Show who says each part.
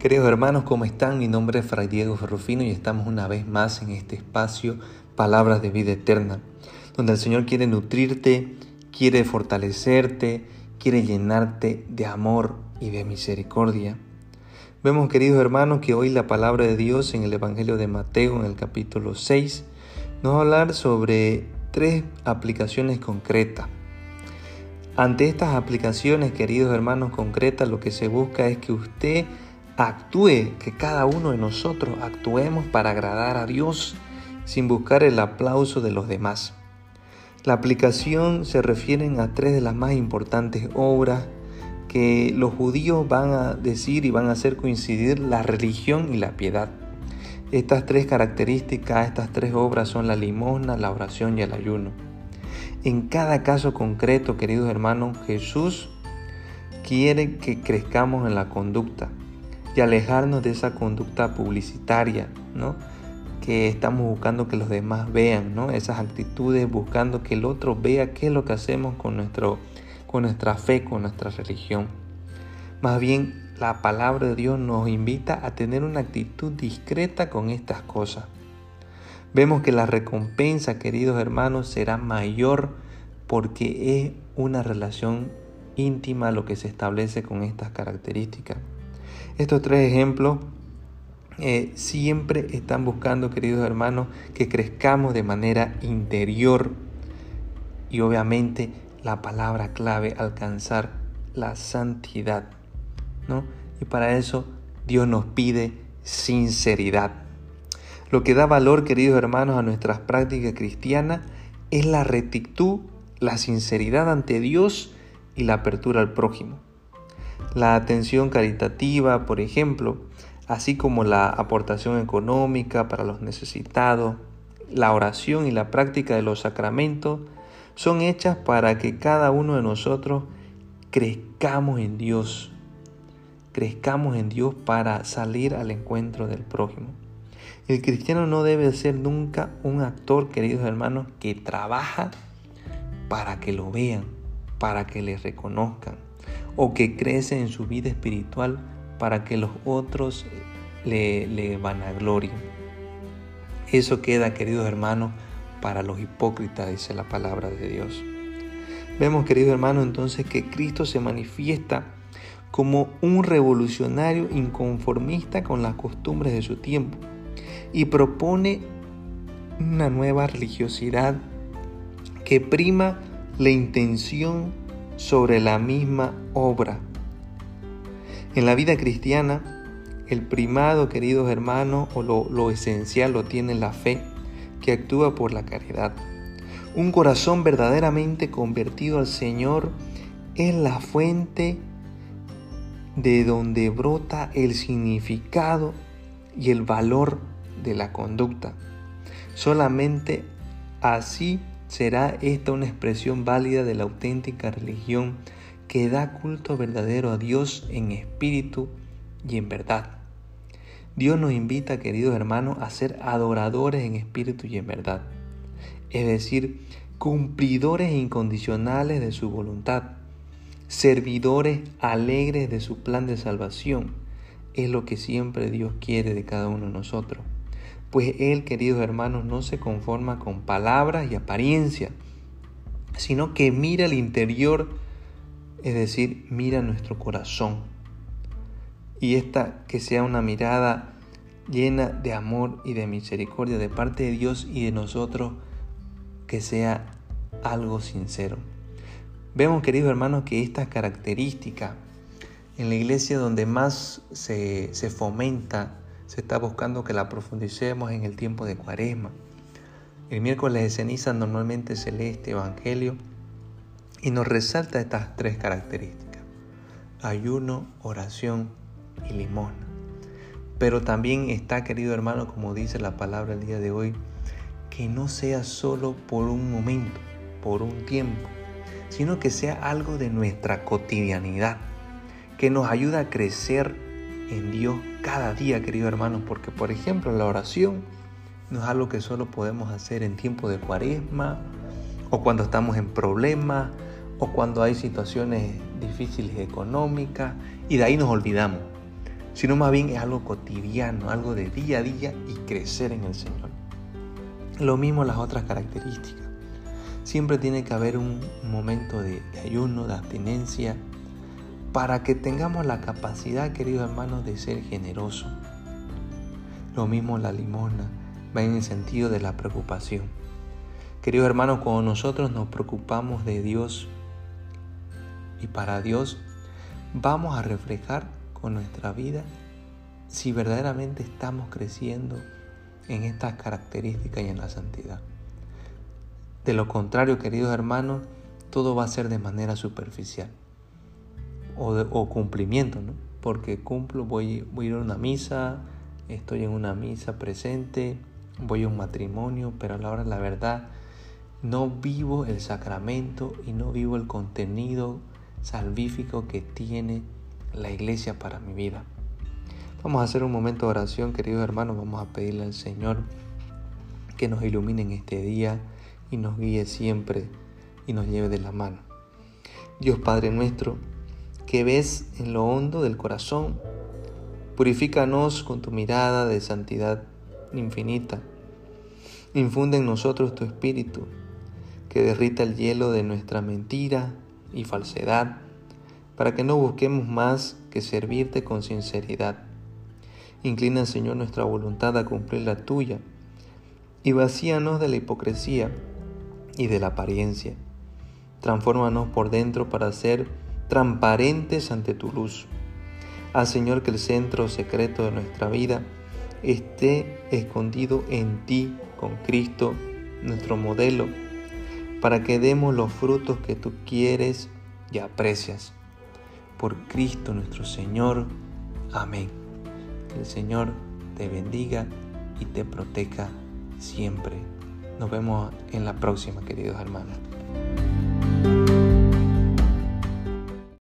Speaker 1: Queridos hermanos, ¿cómo están? Mi nombre es Fray Diego Ferrufino y estamos una vez más en este espacio Palabras de Vida Eterna, donde el Señor quiere nutrirte, quiere fortalecerte, quiere llenarte de amor y de misericordia. Vemos, queridos hermanos, que hoy la palabra de Dios en el Evangelio de Mateo, en el capítulo 6, nos va a hablar sobre tres aplicaciones concretas. Ante estas aplicaciones, queridos hermanos, concretas, lo que se busca es que usted actúe, que cada uno de nosotros actuemos para agradar a Dios sin buscar el aplauso de los demás. La aplicación se refiere a tres de las más importantes obras que los judíos van a decir y van a hacer coincidir la religión y la piedad. Estas tres características, estas tres obras son la limosna, la oración y el ayuno. En cada caso concreto, queridos hermanos, Jesús quiere que crezcamos en la conducta, y alejarnos de esa conducta publicitaria, ¿no? que estamos buscando que los demás vean, ¿no? esas actitudes buscando que el otro vea qué es lo que hacemos con, nuestro, con nuestra fe, con nuestra religión. Más bien, la palabra de Dios nos invita a tener una actitud discreta con estas cosas. Vemos que la recompensa, queridos hermanos, será mayor porque es una relación íntima lo que se establece con estas características. Estos tres ejemplos eh, siempre están buscando, queridos hermanos, que crezcamos de manera interior y obviamente la palabra clave, alcanzar la santidad. ¿no? Y para eso Dios nos pide sinceridad. Lo que da valor, queridos hermanos, a nuestras prácticas cristianas es la rectitud, la sinceridad ante Dios y la apertura al prójimo la atención caritativa, por ejemplo, así como la aportación económica para los necesitados, la oración y la práctica de los sacramentos, son hechas para que cada uno de nosotros crezcamos en Dios, crezcamos en Dios para salir al encuentro del prójimo. El cristiano no debe ser nunca un actor, queridos hermanos, que trabaja para que lo vean, para que le reconozcan o que crece en su vida espiritual para que los otros le, le vanaglorien. Eso queda, queridos hermanos, para los hipócritas, dice la palabra de Dios. Vemos, queridos hermanos, entonces que Cristo se manifiesta como un revolucionario inconformista con las costumbres de su tiempo y propone una nueva religiosidad que prima la intención sobre la misma obra. En la vida cristiana, el primado, queridos hermanos, o lo, esencial lo tiene la fe, que actúa por la caridad. Un corazón verdaderamente convertido al Señor es la fuente de donde brota el significado y el valor de la conducta. Solamente así será esta una expresión válida de la auténtica religión que da culto verdadero a Dios en espíritu y en verdad. Dios nos invita, queridos hermanos, a ser adoradores en espíritu y en verdad, es decir, cumplidores incondicionales de su voluntad, servidores alegres de su plan de salvación, es lo que siempre Dios quiere de cada uno de nosotros pues Él, queridos hermanos, no se conforma con palabras y apariencia, sino que mira el interior, es decir, mira nuestro corazón. Y esta que sea una mirada llena de amor y de misericordia de parte de Dios y de nosotros, que sea algo sincero. Vemos, queridos hermanos, que esta característica en la iglesia donde más se, se fomenta se está buscando que la profundicemos en el tiempo de cuaresma. El miércoles de ceniza normalmente se lee este Evangelio y nos resalta estas tres características. Ayuno, oración y limosna. Pero también está, querido hermano, como dice la palabra el día de hoy, que no sea solo por un momento, por un tiempo, sino que sea algo de nuestra cotidianidad, que nos ayuda a crecer en Dios cada día, querido hermano, porque por ejemplo la oración no es algo que solo podemos hacer en tiempo de cuaresma o cuando estamos en problemas o cuando hay situaciones difíciles económicas y de ahí nos olvidamos. sino más bien es algo cotidiano, algo de día a día y crecer en el Señor. Lo mismo las otras características. Siempre tiene que haber un momento de, ayuno, de abstinencia, para que tengamos la capacidad, queridos hermanos, de ser generosos. Lo mismo la limona, va en el sentido de la preocupación. Queridos hermanos, cuando nosotros nos preocupamos de Dios y para Dios, vamos a reflejar con nuestra vida si verdaderamente estamos creciendo en estas características y en la santidad. De lo contrario, queridos hermanos, todo va a ser de manera superficial o, cumplimiento, ¿no? Porque cumplo, voy, a ir a una misa, estoy en una misa presente, voy a un matrimonio, pero a la hora de la verdad no vivo el sacramento y no vivo el contenido salvífico que tiene la iglesia para mi vida. Vamos a hacer un momento de oración, queridos hermanos, vamos a pedirle al Señor que nos ilumine en este día y nos guíe siempre y nos lleve de la mano. Dios Padre nuestro, que ves en lo hondo del corazón, purifícanos con tu mirada de santidad infinita. Infunde en nosotros tu espíritu, que derrita el hielo de nuestra mentira y falsedad, para que no busquemos más que servirte con sinceridad. Inclina, Señor, nuestra voluntad a cumplir la tuya, y vacíanos de la hipocresía y de la apariencia. Transfórmanos por dentro para ser transparentes ante tu luz. Haz, Señor, que el centro secreto de nuestra vida esté escondido en ti, con Cristo, nuestro modelo, para que demos los frutos que tú quieres y aprecias. Por Cristo nuestro Señor. Amén. El Señor te bendiga y te proteja siempre. Nos vemos en la próxima, queridos hermanos.